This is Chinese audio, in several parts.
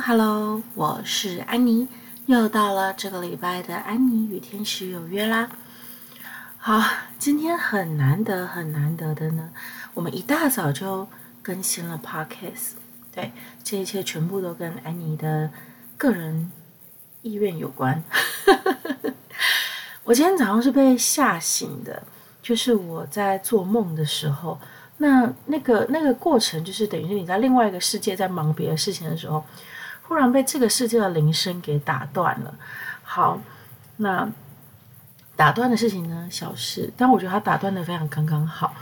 Hello，我是安妮，又到了这个礼拜的安妮与天使有约啦。好，今天很难得很难得的呢，我们一大早就更新了 Podcast。对，这一切全部都跟安妮的个人意愿有关。我今天早上是被吓醒的，就是我在做梦的时候。那那个那个过程，就是等于是你在另外一个世界在忙别的事情的时候，忽然被这个世界的铃声给打断了。好，那打断的事情呢，小事，但我觉得他打断的非常刚刚好。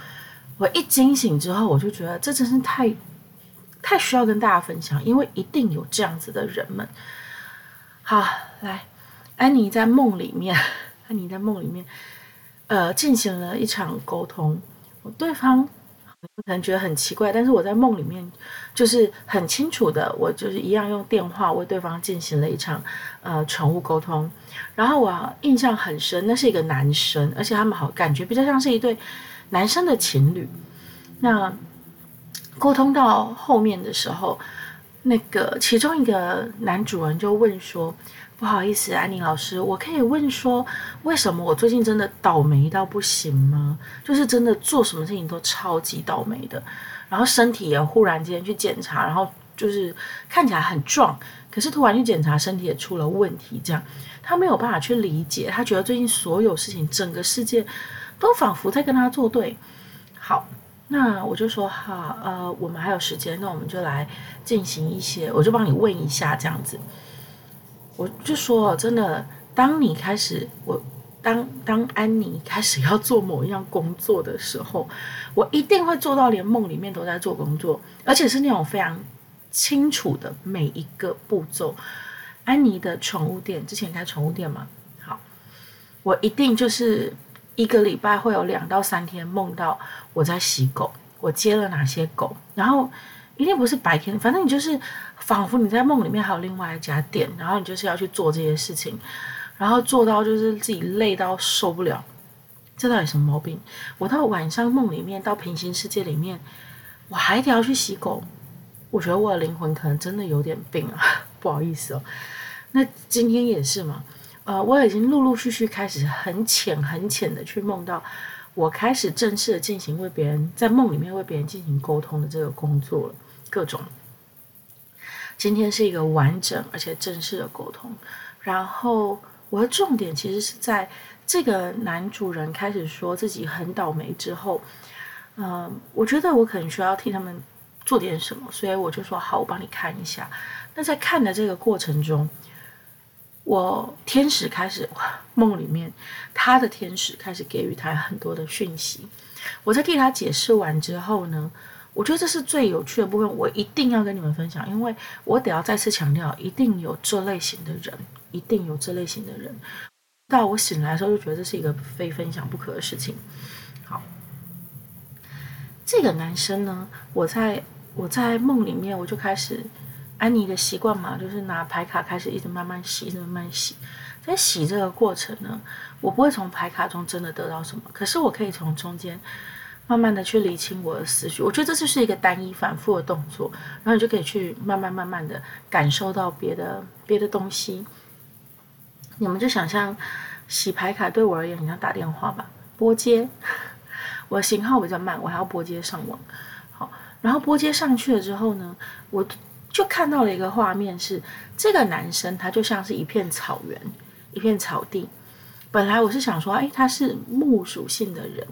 我一惊醒之后，我就觉得这真是太太需要跟大家分享，因为一定有这样子的人们。好，来，安妮在梦里面，安妮在梦里面，呃，进行了一场沟通，我对方。可能觉得很奇怪，但是我在梦里面就是很清楚的，我就是一样用电话为对方进行了一场呃宠物沟通，然后我印象很深，那是一个男生，而且他们好感觉比较像是一对男生的情侣。那沟通到后面的时候，那个其中一个男主人就问说。不好意思，安妮老师，我可以问说，为什么我最近真的倒霉到不行吗？就是真的做什么事情都超级倒霉的，然后身体也忽然间去检查，然后就是看起来很壮，可是突然去检查身体也出了问题，这样他没有办法去理解，他觉得最近所有事情，整个世界都仿佛在跟他作对。好，那我就说哈，呃，我们还有时间，那我们就来进行一些，我就帮你问一下这样子。我就说，真的，当你开始，我当当安妮开始要做某一样工作的时候，我一定会做到连梦里面都在做工作，而且是那种非常清楚的每一个步骤。安妮的宠物店之前开宠物店嘛，好，我一定就是一个礼拜会有两到三天梦到我在洗狗，我接了哪些狗，然后。一定不是白天，反正你就是仿佛你在梦里面还有另外一家店，然后你就是要去做这些事情，然后做到就是自己累到受不了。这到底什么毛病？我到晚上梦里面到平行世界里面，我还得要去洗狗，我觉得我的灵魂可能真的有点病啊，不好意思哦。那今天也是嘛，呃，我已经陆陆续续开始很浅很浅的去梦到。我开始正式的进行为别人在梦里面为别人进行沟通的这个工作了，各种。今天是一个完整而且正式的沟通，然后我的重点其实是在这个男主人开始说自己很倒霉之后，嗯，我觉得我可能需要替他们做点什么，所以我就说好，我帮你看一下。那在看的这个过程中，我天使开始梦里面，他的天使开始给予他很多的讯息。我在替他解释完之后呢，我觉得这是最有趣的部分，我一定要跟你们分享，因为我得要再次强调，一定有这类型的人，一定有这类型的人。到我醒来的时候，就觉得这是一个非分享不可的事情。好，这个男生呢，我在我在梦里面，我就开始。安妮的习惯嘛，就是拿牌卡开始一直慢慢洗，一直慢慢洗。在洗这个过程呢，我不会从牌卡中真的得到什么，可是我可以从中间慢慢的去理清我的思绪。我觉得这就是一个单一反复的动作，然后你就可以去慢慢慢慢的感受到别的别的东西。你们就想象洗牌卡对我而言，很像打电话吧，拨接。我的型号比较慢，我还要拨接上网。好，然后拨接上去了之后呢，我。就看到了一个画面是，这个男生，他就像是一片草原，一片草地。本来我是想说，哎，他是木属性的人，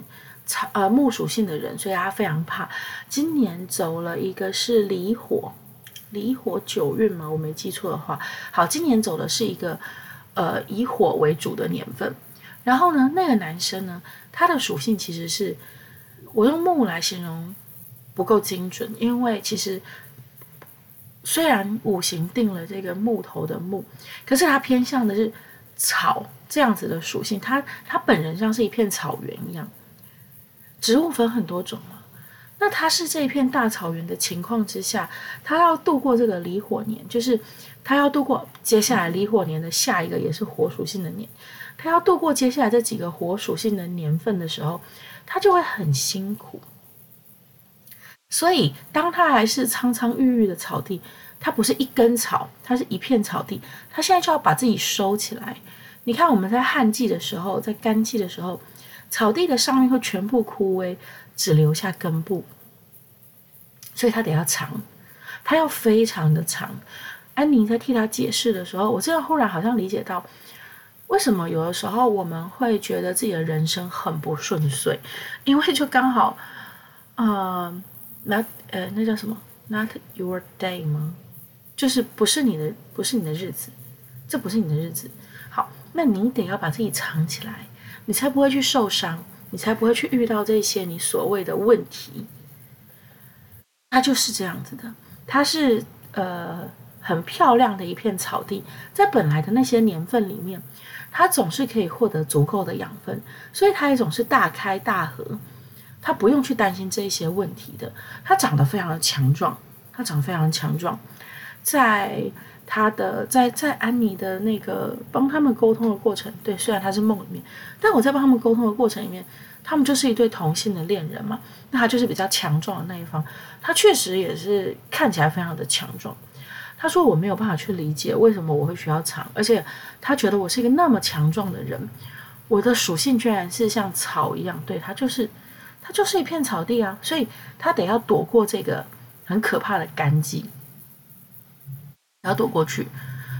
草呃木属性的人，所以他非常怕。今年走了一个是离火，离火九运嘛，我没记错的话。好，今年走的是一个呃以火为主的年份。然后呢，那个男生呢，他的属性其实是我用木来形容不够精准，因为其实。虽然五行定了这个木头的木，可是它偏向的是草这样子的属性。它它本人像是一片草原一样，植物分很多种嘛。那它是这一片大草原的情况之下，它要度过这个离火年，就是它要度过接下来离火年的下一个也是火属性的年。它要度过接下来这几个火属性的年份的时候，它就会很辛苦。所以当它还是苍苍郁郁的草地，它不是一根草，它是一片草地，它现在就要把自己收起来。你看我们在旱季的时候，在干季的时候，草地的上面会全部枯萎，只留下根部，所以它得要长，它要非常的长。安妮在替他解释的时候，我这样忽然好像理解到，为什么有的时候我们会觉得自己的人生很不顺遂，因为就刚好，呃，not 呃，那叫什么？Not your day 吗？就是不是你的，不是你的日子，这不是你的日子。好，那你得要把自己藏起来，你才不会去受伤，你才不会去遇到这些你所谓的问题。它就是这样子的，它是呃。很漂亮的一片草地，在本来的那些年份里面，它总是可以获得足够的养分，所以它也总是大开大合，它不用去担心这些问题的。它长得非常的强壮，它长得非常的强壮，在他的在在安妮的那个帮他们沟通的过程，对，虽然他是梦里面，但我在帮他们沟通的过程里面，他们就是一对同性的恋人嘛，那他就是比较强壮的那一方，他确实也是看起来非常的强壮。他说：“我没有办法去理解为什么我会需要藏，而且他觉得我是一个那么强壮的人，我的属性居然是像草一样，对，他就是，他就是一片草地啊，所以他得要躲过这个很可怕的干季，要躲过去，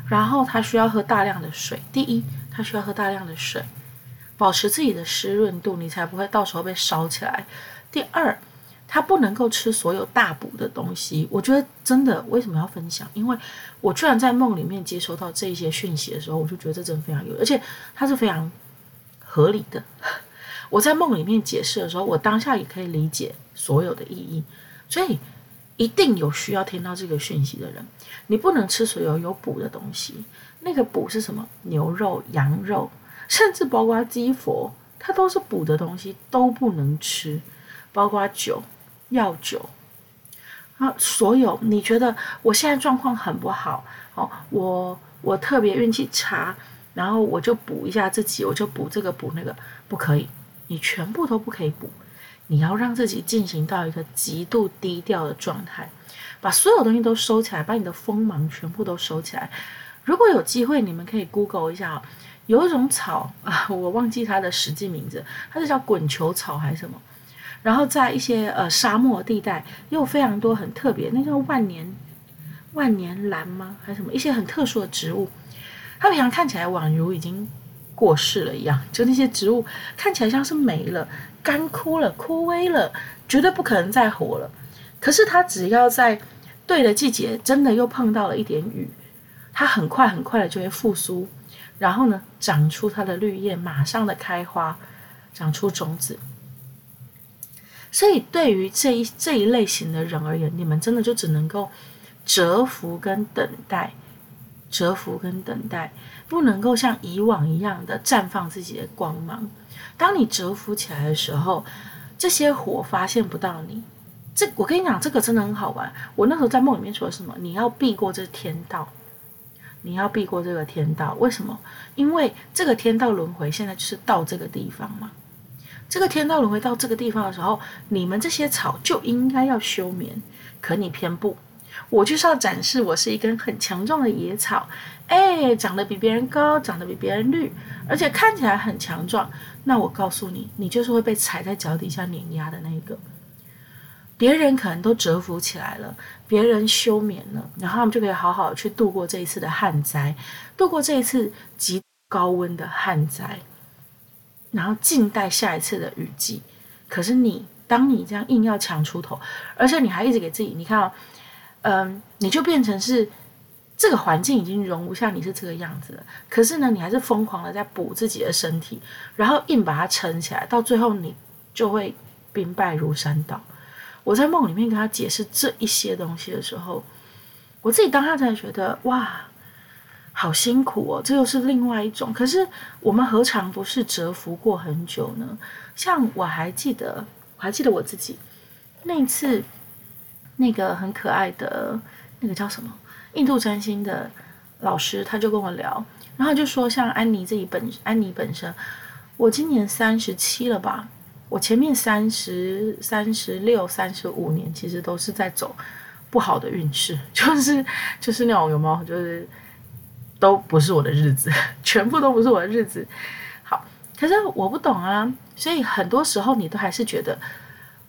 然后他需要喝大量的水。第一，他需要喝大量的水，保持自己的湿润度，你才不会到时候被烧起来。第二。”他不能够吃所有大补的东西，我觉得真的为什么要分享？因为我居然在梦里面接收到这一些讯息的时候，我就觉得这真的非常有，而且它是非常合理的。我在梦里面解释的时候，我当下也可以理解所有的意义，所以一定有需要听到这个讯息的人。你不能吃所有有补的东西，那个补是什么？牛肉、羊肉，甚至包括鸡佛，它都是补的东西，都不能吃，包括酒。药酒啊，所有你觉得我现在状况很不好哦，我我特别运气差，然后我就补一下自己，我就补这个补那个，不可以，你全部都不可以补，你要让自己进行到一个极度低调的状态，把所有东西都收起来，把你的锋芒全部都收起来。如果有机会，你们可以 Google 一下，有一种草啊，我忘记它的实际名字，它是叫滚球草还是什么？然后在一些呃沙漠地带，又非常多很特别，那叫万年万年兰吗？还是什么一些很特殊的植物？它平常看起来宛如已经过世了一样，就那些植物看起来像是没了、干枯了、枯萎了，绝对不可能再活了。可是它只要在对的季节，真的又碰到了一点雨，它很快很快的就会复苏，然后呢，长出它的绿叶，马上的开花，长出种子。所以，对于这一这一类型的人而言，你们真的就只能够蛰伏跟等待，蛰伏跟等待，不能够像以往一样的绽放自己的光芒。当你蛰伏起来的时候，这些火发现不到你。这我跟你讲，这个真的很好玩。我那时候在梦里面说什么？你要避过这天道，你要避过这个天道。为什么？因为这个天道轮回现在就是到这个地方嘛。这个天道轮回到这个地方的时候，你们这些草就应该要休眠，可你偏不。我就是要展示我是一根很强壮的野草，哎，长得比别人高，长得比别人绿，而且看起来很强壮。那我告诉你，你就是会被踩在脚底下碾压的那一个。别人可能都蛰伏起来了，别人休眠了，然后他们就可以好好去度过这一次的旱灾，度过这一次极高温的旱灾。然后静待下一次的雨季，可是你，当你这样硬要强出头，而且你还一直给自己，你看哦，嗯，你就变成是这个环境已经容不下你是这个样子了。可是呢，你还是疯狂的在补自己的身体，然后硬把它撑起来，到最后你就会兵败如山倒。我在梦里面跟他解释这一些东西的时候，我自己当下才觉得哇。好辛苦哦，这又是另外一种。可是我们何尝不是蛰伏过很久呢？像我还记得，我还记得我自己那一次，那个很可爱的那个叫什么印度占星的老师，他就跟我聊，然后就说，像安妮自己本安妮本身，我今年三十七了吧？我前面三十三十六、三十五年，其实都是在走不好的运势，就是就是那种有没有，就是都不是我的日子，全部都不是我的日子。好，可是我不懂啊，所以很多时候你都还是觉得，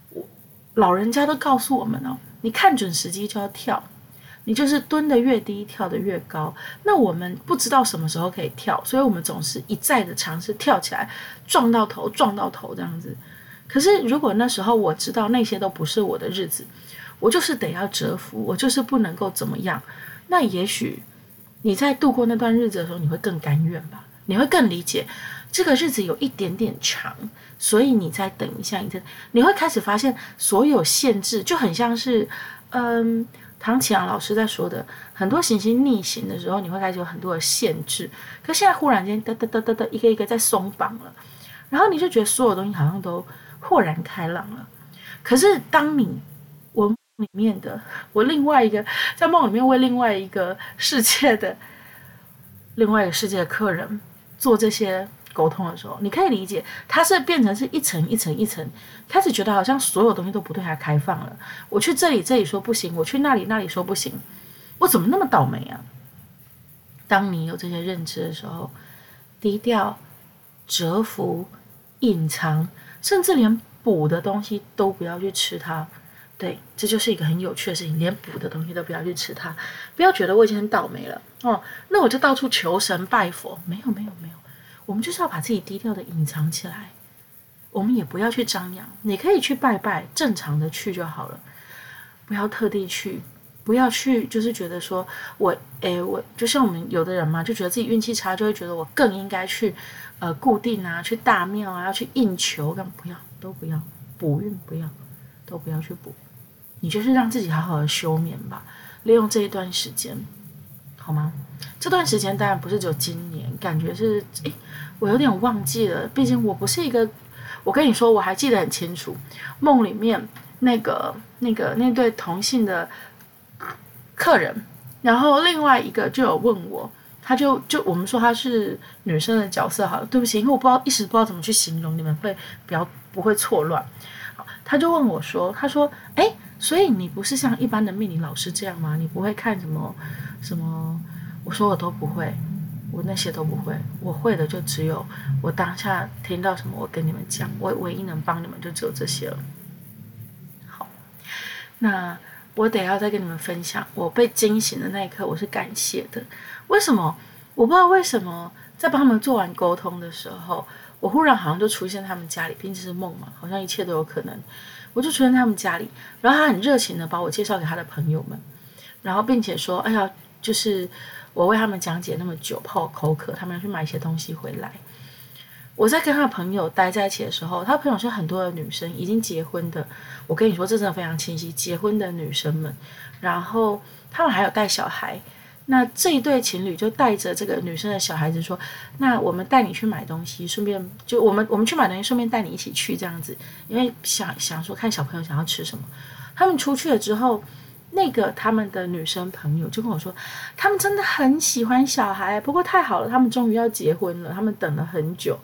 我老人家都告诉我们哦，你看准时机就要跳。你就是蹲得越低，跳得越高。那我们不知道什么时候可以跳，所以我们总是一再的尝试跳起来，撞到头，撞到头这样子。可是如果那时候我知道那些都不是我的日子，我就是得要蛰伏，我就是不能够怎么样。那也许你在度过那段日子的时候，你会更甘愿吧？你会更理解这个日子有一点点长，所以你再等一下，你再你会开始发现所有限制就很像是，嗯。唐启阳老师在说的很多行星逆行的时候，你会开始有很多的限制。可现在忽然间，哒哒哒哒哒，一个一个在松绑了，然后你就觉得所有东西好像都豁然开朗了。可是当你我梦里面的我另外一个在梦里面为另外一个世界的另外一个世界的客人做这些。沟通的时候，你可以理解，他是变成是一层一层一层，开始觉得好像所有东西都不对他开放了。我去这里，这里说不行；我去那里，那里说不行。我怎么那么倒霉啊？当你有这些认知的时候，低调、蛰伏、隐藏，甚至连补的东西都不要去吃它。对，这就是一个很有趣的事情，连补的东西都不要去吃它。不要觉得我已经很倒霉了哦，那我就到处求神拜佛。没有，没有，没有。我们就是要把自己低调的隐藏起来，我们也不要去张扬。你可以去拜拜，正常的去就好了，不要特地去，不要去，就是觉得说我，诶，我就像我们有的人嘛，就觉得自己运气差，就会觉得我更应该去，呃，固定啊，去大庙啊，要去应求，干嘛不要，都不要补运，不要，都不要去补，你就是让自己好好的休眠吧，利用这一段时间，好吗？这段时间当然不是只有今年，感觉是诶，我有点忘记了。毕竟我不是一个，我跟你说，我还记得很清楚，梦里面那个那个那对同性的客人，然后另外一个就有问我，他就就我们说他是女生的角色，好了，对不起，因为我不知道一时不知道怎么去形容，你们会比较不会错乱。好，他就问我说，他说，诶，所以你不是像一般的命理老师这样吗？你不会看什么什么？我说我都不会，我那些都不会，我会的就只有我当下听到什么，我跟你们讲，我唯一能帮你们就只有这些了。好，那我得要再跟你们分享，我被惊醒的那一刻，我是感谢的。为什么？我不知道为什么，在帮他们做完沟通的时候，我忽然好像就出现他们家里，毕竟是梦嘛，好像一切都有可能。我就出现在他们家里，然后他很热情的把我介绍给他的朋友们，然后并且说：“哎呀，就是。”我为他们讲解那么久，怕我口渴，他们要去买一些东西回来。我在跟他朋友待在一起的时候，他朋友是很多的女生，已经结婚的。我跟你说，这真的非常清晰，结婚的女生们，然后他们还有带小孩。那这一对情侣就带着这个女生的小孩子说：“那我们带你去买东西，顺便就我们我们去买东西，顺便带你一起去这样子，因为想想说看小朋友想要吃什么。”他们出去了之后。那个他们的女生朋友就跟我说，他们真的很喜欢小孩，不过太好了，他们终于要结婚了，他们等了很久。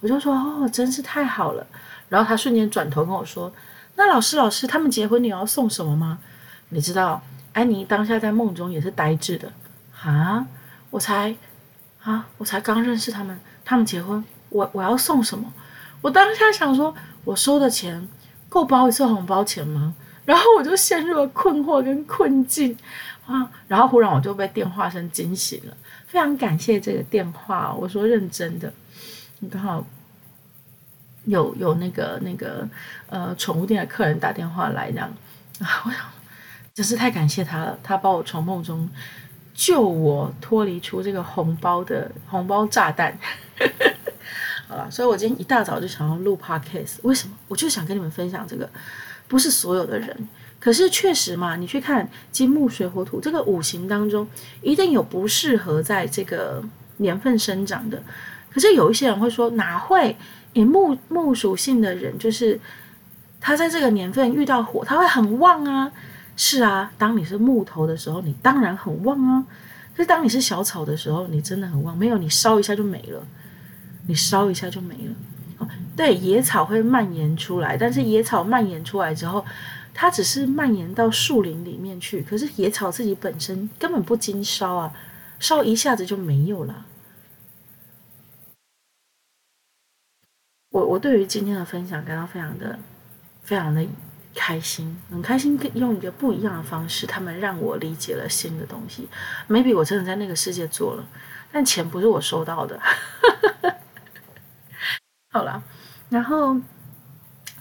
我就说哦，真是太好了。然后他瞬间转头跟我说，那老师老师，他们结婚你要送什么吗？你知道，安妮当下在梦中也是呆滞的啊，我才啊，我才刚认识他们，他们结婚，我我要送什么？我当下想说，我收的钱够包一次红包钱吗？然后我就陷入了困惑跟困境啊！然后忽然我就被电话声惊醒了，非常感谢这个电话。我说认真的，你刚好有有那个那个呃宠物店的客人打电话来，这样啊，我想真是太感谢他了，他把我从梦中救我脱离出这个红包的红包炸弹。好了，所以我今天一大早就想要录 podcast，为什么？我就想跟你们分享这个。不是所有的人，可是确实嘛，你去看金木水火土这个五行当中，一定有不适合在这个年份生长的。可是有一些人会说，哪会？以木木属性的人，就是他在这个年份遇到火，他会很旺啊。是啊，当你是木头的时候，你当然很旺啊。可是当你是小草的时候，你真的很旺，没有你烧一下就没了，你烧一下就没了。对，野草会蔓延出来，但是野草蔓延出来之后，它只是蔓延到树林里面去，可是野草自己本身根本不经烧啊，烧一下子就没有了。我我对于今天的分享感到非常的非常的开心，很开心，用一个不一样的方式，他们让我理解了新的东西。Maybe 我真的在那个世界做了，但钱不是我收到的。好了，然后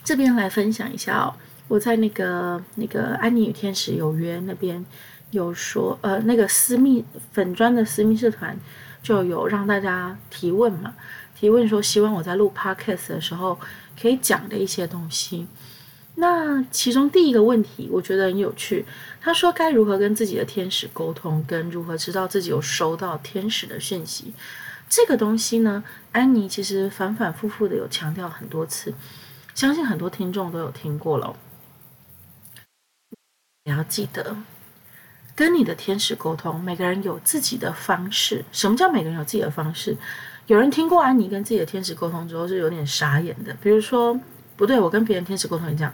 这边来分享一下哦，我在那个那个安妮与天使有约那边有说，呃，那个私密粉砖的私密社团就有让大家提问嘛。提问说，希望我在录 podcast 的时候可以讲的一些东西。那其中第一个问题，我觉得很有趣。他说，该如何跟自己的天使沟通，跟如何知道自己有收到天使的讯息。这个东西呢，安妮其实反反复复的有强调很多次，相信很多听众都有听过了。你要记得，跟你的天使沟通，每个人有自己的方式。什么叫每个人有自己的方式？有人听过安妮跟自己的天使沟通之后是有点傻眼的，比如说不对，我跟别人天使沟通也这样，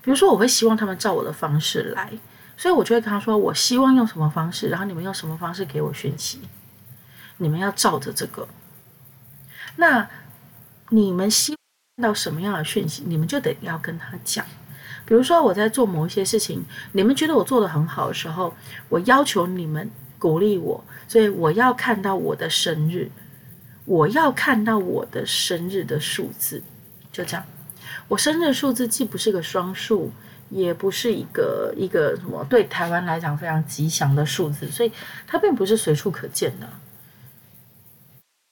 比如说我会希望他们照我的方式来，所以我就会跟他说，我希望用什么方式，然后你们用什么方式给我讯息，你们要照着这个。那你们希望看到什么样的讯息，你们就得要跟他讲。比如说我在做某一些事情，你们觉得我做得很好的时候，我要求你们鼓励我，所以我要看到我的生日。我要看到我的生日的数字，就这样。我生日的数字既不是个双数，也不是一个一个什么对台湾来讲非常吉祥的数字，所以它并不是随处可见的。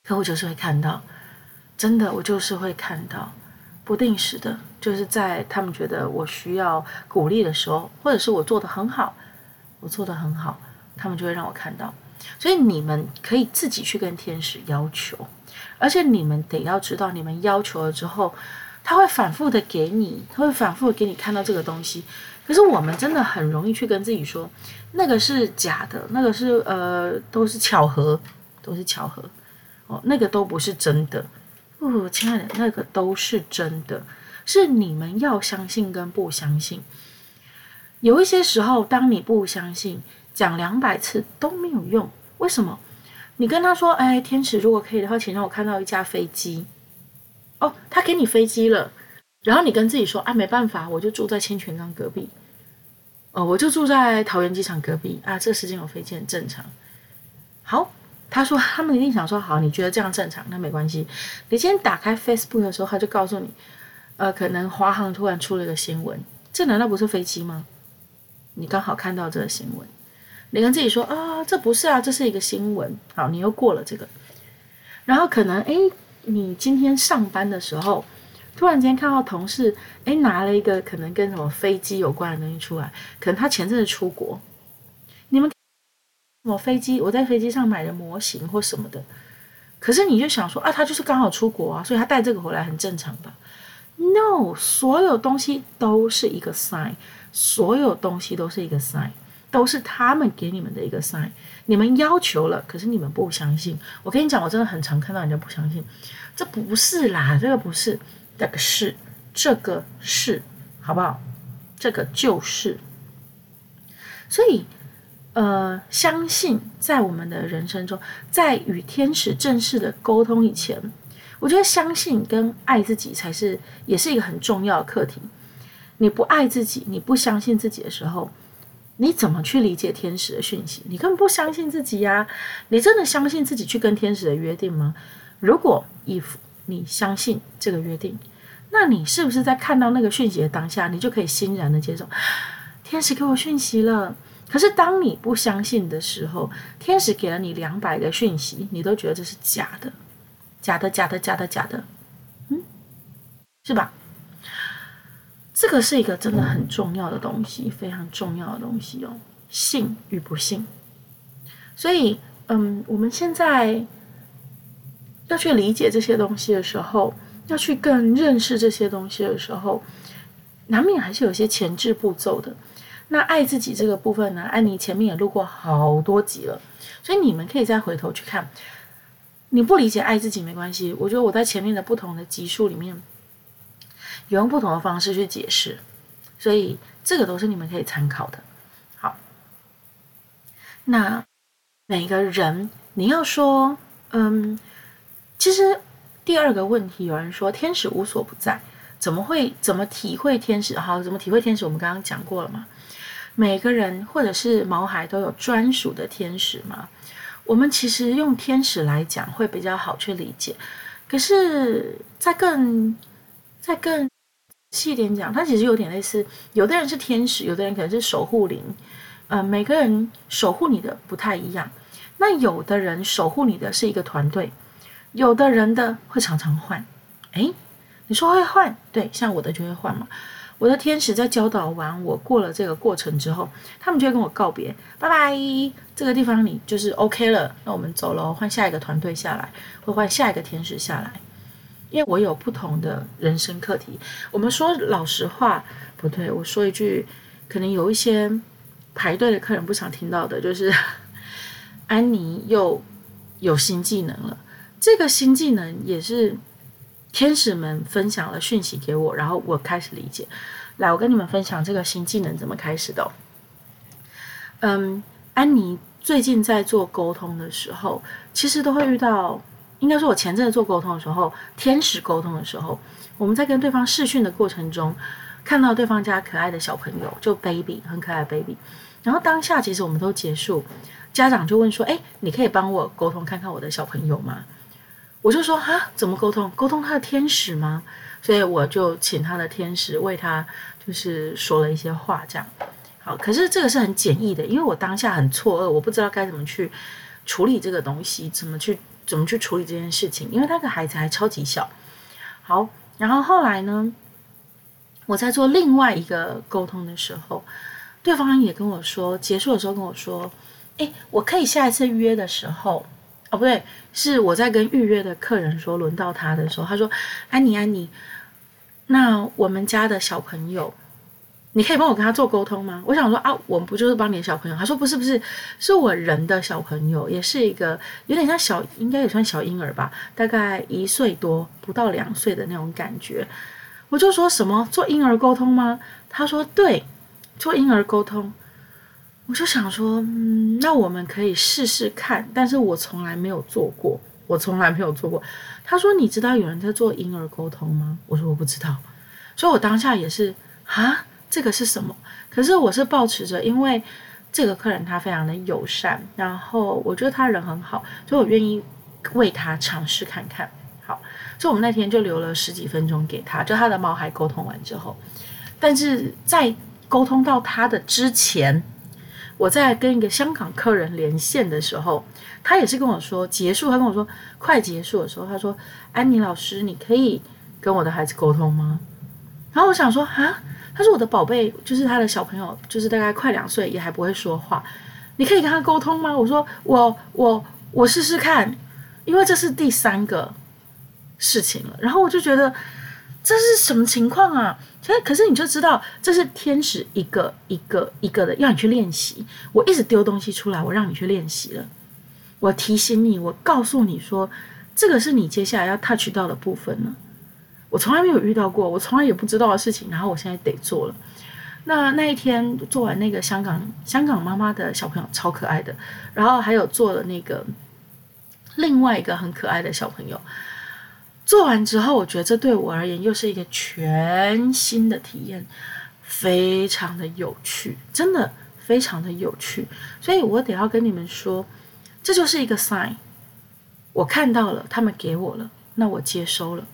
可我就是会看到，真的，我就是会看到，不定时的，就是在他们觉得我需要鼓励的时候，或者是我做的很好，我做的很好，他们就会让我看到。所以你们可以自己去跟天使要求，而且你们得要知道，你们要求了之后，他会反复的给你，他会反复的给你看到这个东西。可是我们真的很容易去跟自己说，那个是假的，那个是呃都是巧合，都是巧合哦，那个都不是真的。哦，亲爱的，那个都是真的，是你们要相信跟不相信。有一些时候，当你不相信。讲两百次都没有用，为什么？你跟他说：“哎，天使，如果可以的话，请让我看到一架飞机。”哦，他给你飞机了，然后你跟自己说：“啊，没办法，我就住在清泉岗隔壁。”哦，我就住在桃园机场隔壁啊，这时间有飞机很正常。好，他说他们一定想说：“好，你觉得这样正常，那没关系。”你今天打开 Facebook 的时候，他就告诉你：“呃，可能华航突然出了个新闻，这难道不是飞机吗？”你刚好看到这个新闻。你跟自己说啊，这不是啊，这是一个新闻。好，你又过了这个，然后可能哎，你今天上班的时候，突然间看到同事哎拿了一个可能跟什么飞机有关的东西出来，可能他前阵子出国，什么飞机？我在飞机上买的模型或什么的，可是你就想说啊，他就是刚好出国啊，所以他带这个回来很正常吧？No，所有东西都是一个 sign，所有东西都是一个 sign。都是他们给你们的一个 sign，你们要求了，可是你们不相信。我跟你讲，我真的很常看到人家不相信，这不是啦，这个不是，这个是，这个是，好不好？这个就是。所以，呃，相信在我们的人生中，在与天使正式的沟通以前，我觉得相信跟爱自己才是，也是一个很重要的课题。你不爱自己，你不相信自己的时候。你怎么去理解天使的讯息？你根本不相信自己呀！你真的相信自己去跟天使的约定吗？如果 if 你相信这个约定，那你是不是在看到那个讯息的当下，你就可以欣然的接受天使给我讯息了？可是当你不相信的时候，天使给了你两百个讯息，你都觉得这是假的，假的，假的，假的，假的，嗯，是吧？这个是一个真的很重要的东西，非常重要的东西哦，信与不信。所以，嗯，我们现在要去理解这些东西的时候，要去更认识这些东西的时候，难免还是有些前置步骤的。那爱自己这个部分呢，安妮前面也录过好多集了，所以你们可以再回头去看。你不理解爱自己没关系，我觉得我在前面的不同的集数里面。有用不同的方式去解释，所以这个都是你们可以参考的。好，那每个人你要说，嗯，其实第二个问题，有人说天使无所不在，怎么会怎么体会天使？好，怎么体会天使？我们刚刚讲过了嘛。每个人或者是毛孩都有专属的天使吗？我们其实用天使来讲会比较好去理解。可是再更再更细一点讲，它其实有点类似，有的人是天使，有的人可能是守护灵。呃，每个人守护你的不太一样。那有的人守护你的是一个团队，有的人的会常常换。诶，你说会换？对，像我的就会换嘛。我的天使在教导完我过了这个过程之后，他们就会跟我告别，拜拜。这个地方你就是 OK 了，那我们走了，换下一个团队下来，会换下一个天使下来。因为我有不同的人生课题。我们说老实话，不对，我说一句，可能有一些排队的客人不想听到的，就是 安妮又有新技能了。这个新技能也是。天使们分享了讯息给我，然后我开始理解。来，我跟你们分享这个新技能怎么开始的。嗯，安妮最近在做沟通的时候，其实都会遇到，应该说我前阵子做沟通的时候，天使沟通的时候，我们在跟对方视讯的过程中，看到对方家可爱的小朋友，就 baby 很可爱的 baby，然后当下其实我们都结束，家长就问说：“诶，你可以帮我沟通看看我的小朋友吗？”我就说啊，怎么沟通？沟通他的天使吗？所以我就请他的天使为他就是说了一些话，这样。好，可是这个是很简易的，因为我当下很错愕，我不知道该怎么去处理这个东西，怎么去怎么去处理这件事情，因为那个孩子还超级小。好，然后后来呢，我在做另外一个沟通的时候，对方也跟我说，结束的时候跟我说，诶，我可以下一次约的时候。不对，是我在跟预约的客人说，轮到他的时候，他说：“安妮，安妮，那我们家的小朋友，你可以帮我跟他做沟通吗？”我想说啊，我们不就是帮你的小朋友？他说：“不是，不是，是我人的小朋友，也是一个有点像小，应该也算小婴儿吧，大概一岁多，不到两岁的那种感觉。”我就说什么做婴儿沟通吗？他说：“对，做婴儿沟通。”我就想说，嗯，那我们可以试试看，但是我从来没有做过，我从来没有做过。他说：“你知道有人在做婴儿沟通吗？”我说：“我不知道。”所以，我当下也是啊，这个是什么？可是我是抱持着，因为这个客人他非常的友善，然后我觉得他人很好，所以我愿意为他尝试看看。好，所以我们那天就留了十几分钟给他，就他的毛还沟通完之后，但是在沟通到他的之前。我在跟一个香港客人连线的时候，他也是跟我说结束，他跟我说快结束的时候，他说：“安妮老师，你可以跟我的孩子沟通吗？”然后我想说啊，他说我的宝贝就是他的小朋友，就是大概快两岁，也还不会说话，你可以跟他沟通吗？我说我我我试试看，因为这是第三个事情了，然后我就觉得。这是什么情况啊？所以可是你就知道，这是天使一个一个一个的要你去练习。我一直丢东西出来，我让你去练习了。我提醒你，我告诉你说，这个是你接下来要 touch 到的部分呢。我从来没有遇到过，我从来也不知道的事情，然后我现在得做了。那那一天做完那个香港香港妈妈的小朋友超可爱的，然后还有做了那个另外一个很可爱的小朋友。做完之后，我觉得这对我而言又是一个全新的体验，非常的有趣，真的非常的有趣。所以我得要跟你们说，这就是一个 sign，我看到了，他们给我了，那我接收了。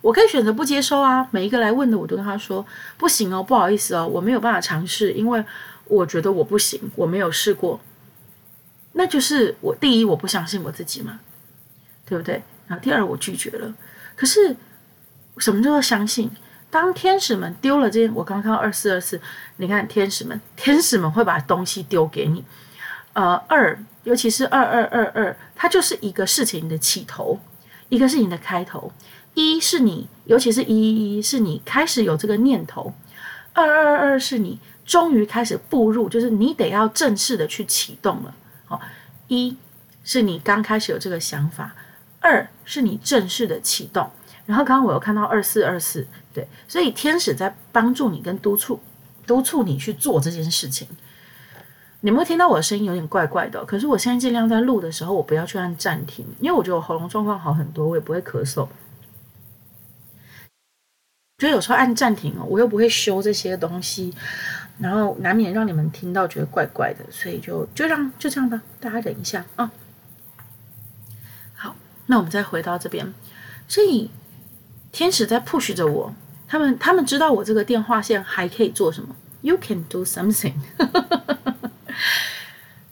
我可以选择不接收啊，每一个来问的，我都跟他说不行哦，不好意思哦，我没有办法尝试，因为我觉得我不行，我没有试过。那就是我第一，我不相信我自己嘛，对不对？然后第二，我拒绝了。可是，什么叫做相信？当天使们丢了这些，我刚刚看到二四二四，你看天使们，天使们会把东西丢给你。呃，二，尤其是二二二二，它就是一个事情的起头，一个事情的开头。一是你，尤其是一一一，是你开始有这个念头。二二二是你终于开始步入，就是你得要正式的去启动了。好，一是你刚开始有这个想法。二是你正式的启动，然后刚刚我又看到二四二四，对，所以天使在帮助你跟督促督促你去做这件事情。你们会听到我的声音有点怪怪的，可是我现在尽量在录的时候，我不要去按暂停，因为我觉得我喉咙状况好很多，我也不会咳嗽。觉得有时候按暂停哦，我又不会修这些东西，然后难免让你们听到觉得怪怪的，所以就就让就这样吧，大家忍一下啊。那我们再回到这边，所以天使在 push 着我，他们他们知道我这个电话线还可以做什么，You can do something。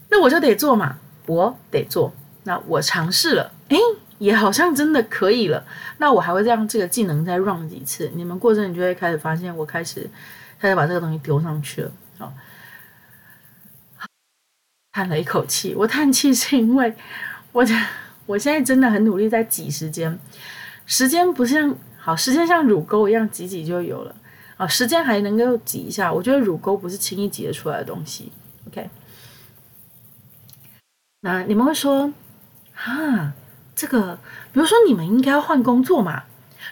那我就得做嘛，我得做。那我尝试了，诶，也好像真的可以了。那我还会让这个技能再 run 几次。你们过阵你就会开始发现，我开始开始把这个东西丢上去了。好，叹了一口气。我叹气是因为我我现在真的很努力在挤时间，时间不像好，时间像乳沟一样挤挤就有了啊。时间还能够挤一下，我觉得乳沟不是轻易挤得出来的东西。OK。那你们会说，啊，这个，比如说你们应该要换工作嘛，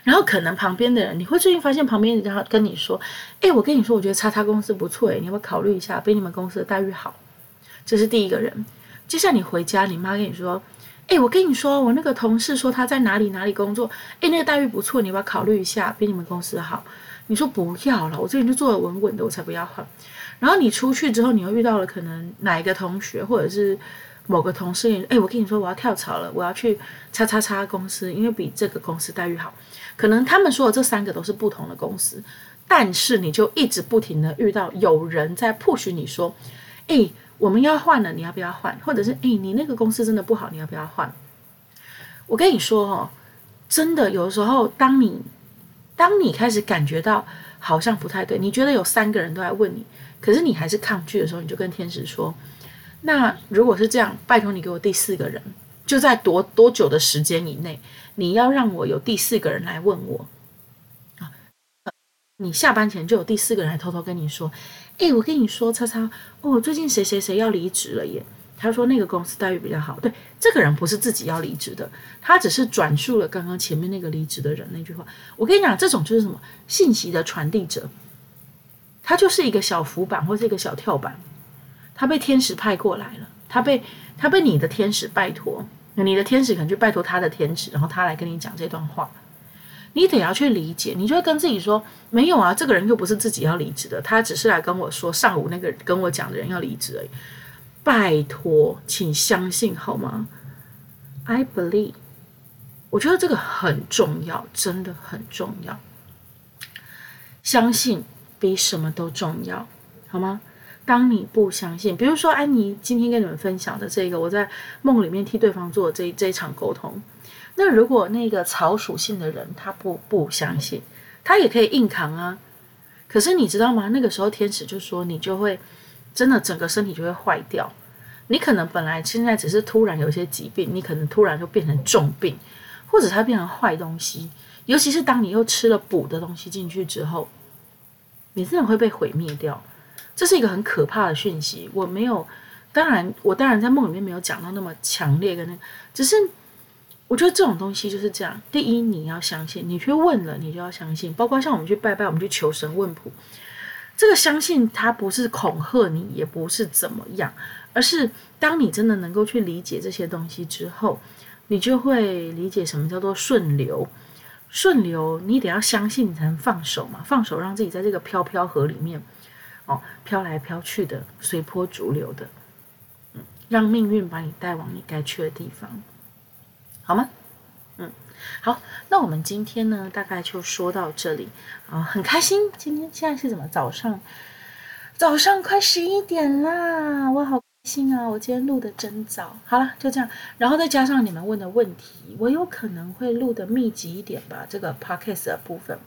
然后可能旁边的人，你会最近发现旁边人跟你说，哎，我跟你说，我觉得叉叉公司不错，哎，你要不要考虑一下，比你们公司的待遇好？这是第一个人。接下来你回家，你妈跟你说，哎，我跟你说，我那个同事说他在哪里哪里工作，哎，那个待遇不错，你要不要考虑一下，比你们公司好？你说不要了，我这边就做的稳稳的，我才不要换。然后你出去之后，你又遇到了可能哪一个同学，或者是。某个同事，哎，我跟你说，我要跳槽了，我要去叉叉叉公司，因为比这个公司待遇好。可能他们说的这三个都是不同的公司，但是你就一直不停的遇到有人在 push 你说，哎，我们要换了，你要不要换？或者是哎，你那个公司真的不好，你要不要换？我跟你说哦，真的有的时候，当你当你开始感觉到好像不太对，你觉得有三个人都在问你，可是你还是抗拒的时候，你就跟天使说。那如果是这样，拜托你给我第四个人，就在多多久的时间以内，你要让我有第四个人来问我啊？你下班前就有第四个人来偷偷跟你说，诶，我跟你说，叉叉哦，最近谁谁谁要离职了耶？他说那个公司待遇比较好。对，这个人不是自己要离职的，他只是转述了刚刚前面那个离职的人那句话。我跟你讲，这种就是什么信息的传递者，他就是一个小浮板或是一个小跳板。他被天使派过来了，他被他被你的天使拜托，你的天使可能就拜托他的天使，然后他来跟你讲这段话，你得要去理解，你就会跟自己说，没有啊，这个人又不是自己要离职的，他只是来跟我说上午那个跟我讲的人要离职而已，拜托，请相信好吗？I believe，我觉得这个很重要，真的很重要，相信比什么都重要，好吗？当你不相信，比如说安妮今天跟你们分享的这个，我在梦里面替对方做的这这一场沟通，那如果那个草属性的人他不不相信，他也可以硬扛啊。可是你知道吗？那个时候天使就说你就会真的整个身体就会坏掉，你可能本来现在只是突然有一些疾病，你可能突然就变成重病，或者它变成坏东西。尤其是当你又吃了补的东西进去之后，你真的会被毁灭掉。这是一个很可怕的讯息，我没有，当然，我当然在梦里面没有讲到那么强烈跟那，只是我觉得这种东西就是这样。第一，你要相信，你去问了，你就要相信。包括像我们去拜拜，我们去求神问卜，这个相信它不是恐吓你，也不是怎么样，而是当你真的能够去理解这些东西之后，你就会理解什么叫做顺流。顺流，你得要相信，你才能放手嘛，放手让自己在这个飘飘河里面。哦，飘来飘去的，随波逐流的，嗯，让命运把你带往你该去的地方，好吗？嗯，好，那我们今天呢，大概就说到这里啊，很开心。今天现在是怎么？早上，早上快十一点啦，我好开心啊！我今天录的真早。好了，就这样，然后再加上你们问的问题，我有可能会录的密集一点吧，这个 podcast 的部分，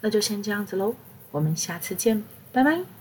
那就先这样子喽。我们下次见，拜拜。